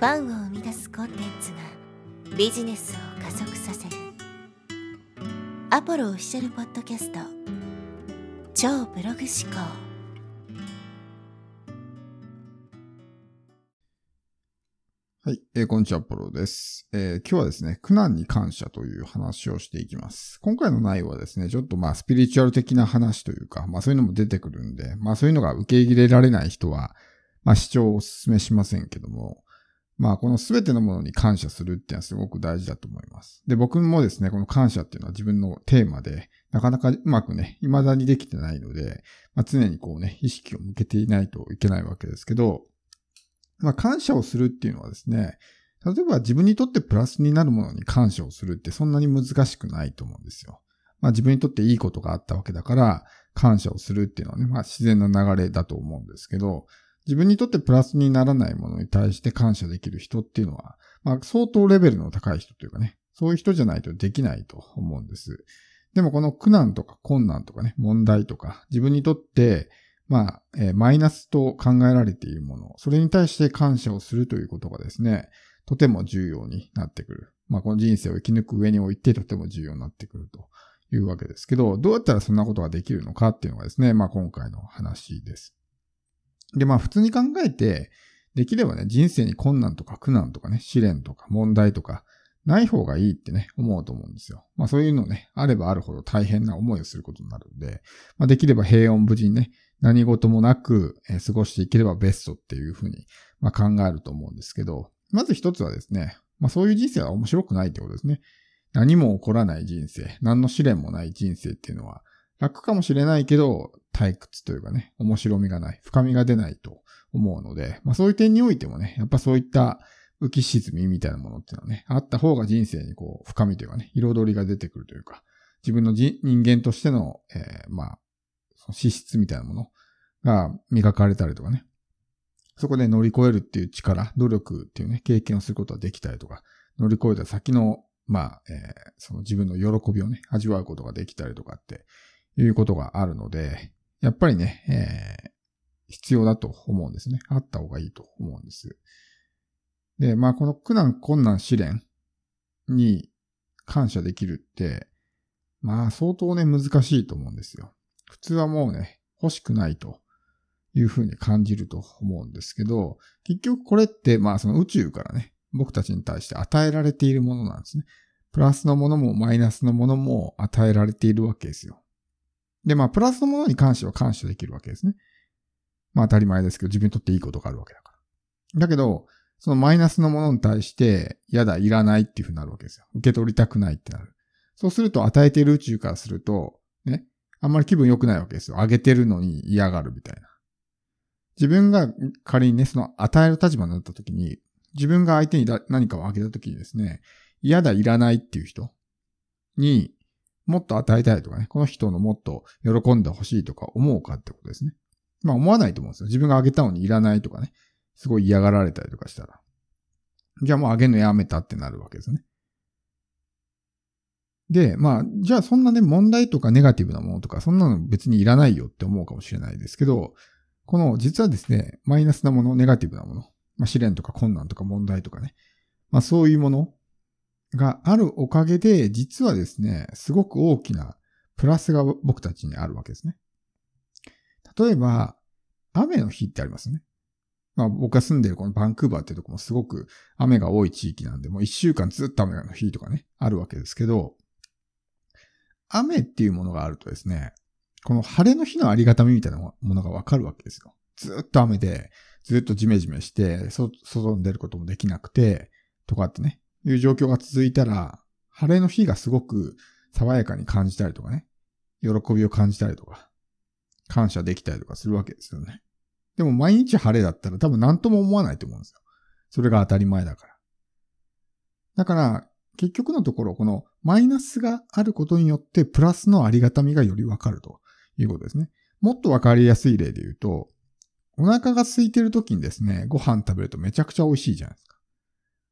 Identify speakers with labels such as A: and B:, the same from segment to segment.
A: ファンを生み出すコンテンツがビジネスを加速させる。アポロオフィシャルポッドキャスト。超ブログ思考。
B: はい、えー、こんにちは、アポロです、えー、今日はですね、苦難に感謝という話をしていきます。今回の内容はですね、ちょっとまあスピリチュアル的な話というか、まあそういうのも出てくるんで、まあそういうのが受け入れられない人は、まあ視聴をお勧めしませんけども、まあ、このすべてのものに感謝するっていうのはすごく大事だと思います。で、僕もですね、この感謝っていうのは自分のテーマで、なかなかうまくね、未だにできてないので、まあ、常にこうね、意識を向けていないといけないわけですけど、まあ、感謝をするっていうのはですね、例えば自分にとってプラスになるものに感謝をするってそんなに難しくないと思うんですよ。まあ自分にとっていいことがあったわけだから、感謝をするっていうのはね、まあ自然な流れだと思うんですけど、自分にとってプラスにならないものに対して感謝できる人っていうのは、まあ相当レベルの高い人というかね、そういう人じゃないとできないと思うんです。でもこの苦難とか困難とかね、問題とか、自分にとって、まあ、えー、マイナスと考えられているもの、それに対して感謝をするということがですね、とても重要になってくる。まあ、この人生を生き抜く上においてとても重要になってくるというわけですけど、どうやったらそんなことができるのかっていうのがですね、まあ今回の話です。で、まあ普通に考えて、できればね、人生に困難とか苦難とかね、試練とか問題とか、ない方がいいってね、思うと思うんですよ。まあそういうのね、あればあるほど大変な思いをすることになるんで、まあできれば平穏無事にね、何事もなく、えー、過ごしていければベストっていうふうに、まあ、考えると思うんですけど、まず一つはですね、まあそういう人生は面白くないってことですね。何も起こらない人生、何の試練もない人生っていうのは、楽かもしれないけど、退屈というかね、面白みがない、深みが出ないと思うので、まあそういう点においてもね、やっぱそういった浮き沈みみたいなものっていうのはね、あった方が人生にこう、深みというかね、彩りが出てくるというか、自分の人間としての、えー、まあ、その資質みたいなものが磨かれたりとかね、そこで乗り越えるっていう力、努力っていうね、経験をすることができたりとか、乗り越えた先の、まあ、えー、その自分の喜びをね、味わうことができたりとかっていうことがあるので、やっぱりね、えー、必要だと思うんですね。あった方がいいと思うんです。で、まあこの苦難、困難、試練に感謝できるって、まあ相当ね、難しいと思うんですよ。普通はもうね、欲しくないというふうに感じると思うんですけど、結局これってまあその宇宙からね、僕たちに対して与えられているものなんですね。プラスのものもマイナスのものも与えられているわけですよ。で、まあ、プラスのものに関しては感謝できるわけですね。まあ、当たり前ですけど、自分にとっていいことがあるわけだから。だけど、そのマイナスのものに対して、嫌だ、いらないっていうふうになるわけですよ。受け取りたくないってなる。そうすると、与えている宇宙からすると、ね、あんまり気分良くないわけですよ。あげてるのに嫌がるみたいな。自分が仮にね、その与える立場になった時に、自分が相手に何かをあげた時にですね、嫌だ、いらないっていう人に、もっと与えたいとかね、この人のもっと喜んでほしいとか思うかってことですね。まあ思わないと思うんですよ。自分があげたのにいらないとかね、すごい嫌がられたりとかしたら。じゃあもうあげるのやめたってなるわけですね。で、まあ、じゃあそんなね、問題とかネガティブなものとか、そんなの別にいらないよって思うかもしれないですけど、この、実はですね、マイナスなもの、ネガティブなもの、まあ試練とか困難とか問題とかね、まあそういうものがあるおかげで、実はですね、すごく大きなプラスが僕たちにあるわけですね。例えば、雨の日ってありますね。まあ僕が住んでるこのバンクーバーってとこもすごく雨が多い地域なんで、もう一週間ずっと雨の日とかね、あるわけですけど、雨っていうものがあるとですね、この晴れの日のありがたみみたいなものがわかるわけですよ。ずっと雨で、ずっとジメジメして、外に出ることもできなくて、とかってね、いう状況が続いたら、晴れの日がすごく爽やかに感じたりとかね、喜びを感じたりとか、感謝できたりとかするわけですよね。でも毎日晴れだったら多分何とも思わないと思うんですよ。それが当たり前だから。だから、結局のところ、このマイナスがあることによってプラスのありがたみがよりわかるということですね。もっとわかりやすい例で言うと、お腹が空いてる時にですね、ご飯食べるとめちゃくちゃ美味しいじゃないですか。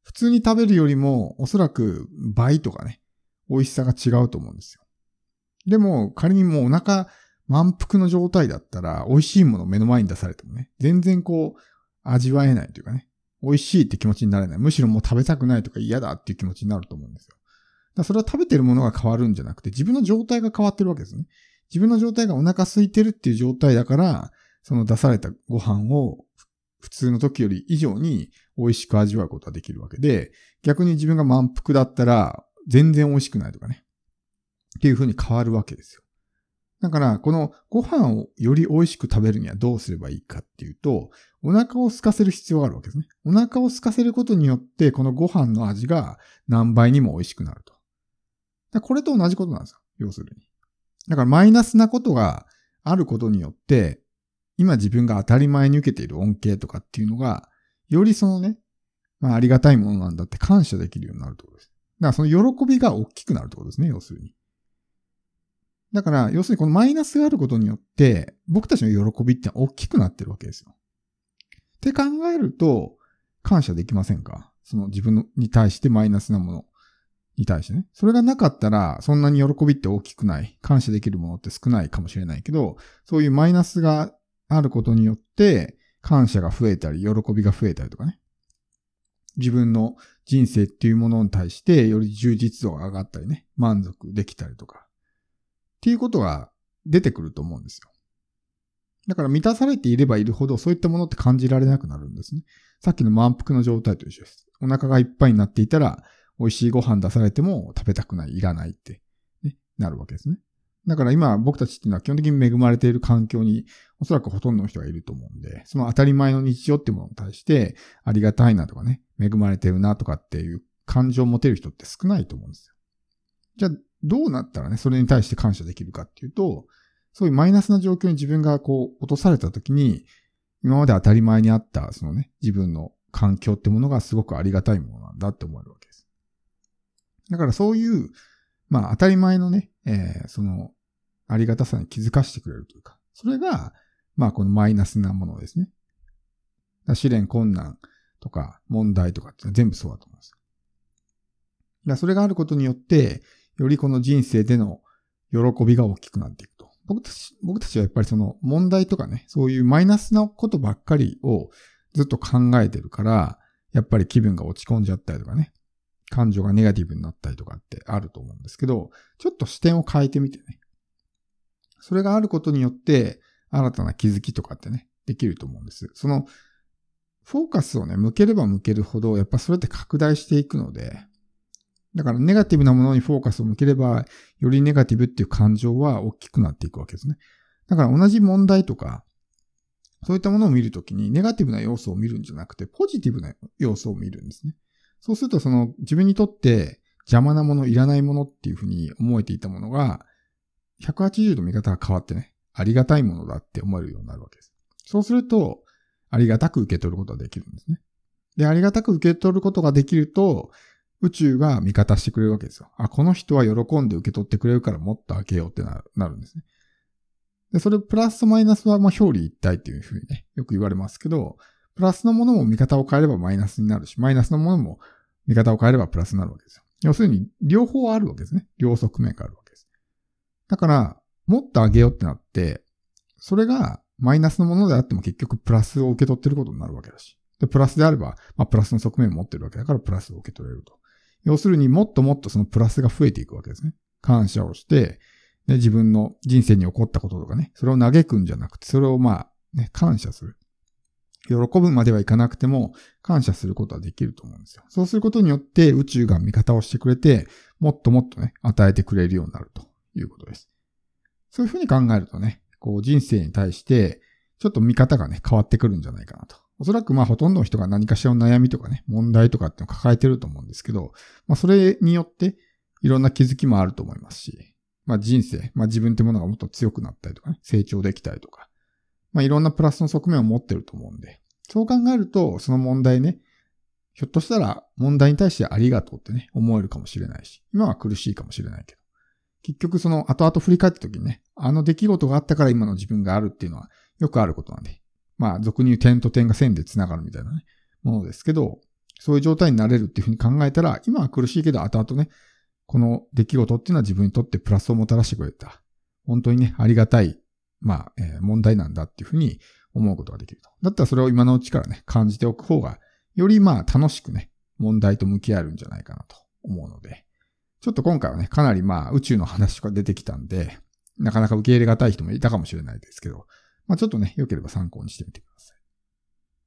B: 普通に食べるよりもおそらく倍とかね、美味しさが違うと思うんですよ。でも仮にもうお腹満腹の状態だったら美味しいものを目の前に出されてもね、全然こう味わえないというかね、美味しいって気持ちになれない。むしろもう食べたくないとか嫌だっていう気持ちになると思うんですよ。だそれは食べてるものが変わるんじゃなくて、自分の状態が変わってるわけですね。自分の状態がお腹空いてるっていう状態だから、その出されたご飯を普通の時より以上に美味しく味わうことができるわけで、逆に自分が満腹だったら全然美味しくないとかね。っていう風に変わるわけですよ。だから、このご飯をより美味しく食べるにはどうすればいいかっていうと、お腹を空かせる必要があるわけですね。お腹を空かせることによって、このご飯の味が何倍にも美味しくなると。これと同じことなんですよ。要するに。だからマイナスなことがあることによって、今自分が当たり前に受けている恩恵とかっていうのが、よりそのね、まあありがたいものなんだって感謝できるようになるってことです。だからその喜びが大きくなるってことですね、要するに。だから、要するにこのマイナスがあることによって、僕たちの喜びって大きくなってるわけですよ。って考えると、感謝できませんか？その自分に対してマイナスなものに対してね。それがなかったら、そんなに喜びって大きくない。感謝できるものって少ないかもしれないけど、そういうマイナスがあることによって、感謝が増えたり、喜びが増えたりとかね。自分の人生っていうものに対して、より充実度が上がったりね、満足できたりとか。っていうことが出てくると思うんですよ。だから満たされていればいるほどそういったものって感じられなくなるんですね。さっきの満腹の状態と一緒です。お腹がいっぱいになっていたら、美味しいご飯出されても食べたくない、いらないって、ね、なるわけですね。だから今僕たちっていうのは基本的に恵まれている環境におそらくほとんどの人がいると思うんで、その当たり前の日常ってものに対してありがたいなとかね、恵まれてるなとかっていう感情を持てる人って少ないと思うんですよ。じゃあどうなったらね、それに対して感謝できるかっていうと、そういうマイナスな状況に自分がこう落とされた時に、今まで当たり前にあった、そのね、自分の環境ってものがすごくありがたいものなんだって思えるわけです。だからそういう、まあ当たり前のね、えー、その、ありがたさに気づかせてくれるというか、それが、まあこのマイナスなものですね。試練困難とか問題とかって全部そうだと思います。だそれがあることによって、よりこの人生での喜びが大きくなっていくと。僕たち、僕たちはやっぱりその問題とかね、そういうマイナスなことばっかりをずっと考えてるから、やっぱり気分が落ち込んじゃったりとかね、感情がネガティブになったりとかってあると思うんですけど、ちょっと視点を変えてみてね。それがあることによって、新たな気づきとかってね、できると思うんです。その、フォーカスをね、向ければ向けるほど、やっぱそれって拡大していくので、だからネガティブなものにフォーカスを向ければ、よりネガティブっていう感情は大きくなっていくわけですね。だから同じ問題とか、そういったものを見るときにネガティブな要素を見るんじゃなくて、ポジティブな要素を見るんですね。そうするとその自分にとって邪魔なもの、いらないものっていうふうに思えていたものが、180度見方が変わってね、ありがたいものだって思えるようになるわけです。そうすると、ありがたく受け取ることができるんですね。で、ありがたく受け取ることができると、宇宙が味方してくれるわけですよ。あ、この人は喜んで受け取ってくれるからもっと開けようってなるんですね。で、それプラスとマイナスはまあ表裏一体っていうふうにね、よく言われますけど、プラスのものも見方を変えればマイナスになるし、マイナスのものも見方を変えればプラスになるわけですよ。要するに、両方あるわけですね。両側面があるわけ。だから、もっと上げようってなって、それがマイナスのものであっても結局プラスを受け取ってることになるわけだし。で、プラスであれば、まあ、プラスの側面を持ってるわけだから、プラスを受け取れると。要するにもっともっとそのプラスが増えていくわけですね。感謝をして、ね、自分の人生に起こったこととかね、それを嘆くんじゃなくて、それをまあ、ね、感謝する。喜ぶまではいかなくても、感謝することはできると思うんですよ。そうすることによって宇宙が味方をしてくれて、もっともっとね、与えてくれるようになるということです。そういうふうに考えるとね、こう人生に対して、ちょっと見方がね、変わってくるんじゃないかなとおそらくまあほとんどの人が何かしらの悩みとかね、問題とかってのを抱えてると思うんですけど、まあそれによっていろんな気づきもあると思いますし、まあ人生、まあ自分ってものがもっと強くなったりとかね、成長できたりとか、まあいろんなプラスの側面を持ってると思うんで、そう考えるとその問題ね、ひょっとしたら問題に対してありがとうってね、思えるかもしれないし、今は苦しいかもしれないけど、結局その後々振り返った時にね、あの出来事があったから今の自分があるっていうのはよくあることなんで、まあ、俗に言う点と点が線で繋がるみたいなね、ものですけど、そういう状態になれるっていうふうに考えたら、今は苦しいけど、後々ね、この出来事っていうのは自分にとってプラスをもたらしてくれた。本当にね、ありがたい、まあ、えー、問題なんだっていうふうに思うことができると。だったらそれを今のうちからね、感じておく方がよりまあ楽しくね、問題と向き合えるんじゃないかなと思うので、ちょっと今回はね、かなりまあ宇宙の話とか出てきたんで、なかなか受け入れがたい人もいたかもしれないですけど、まあちょっとね、良ければ参考にしてみてください。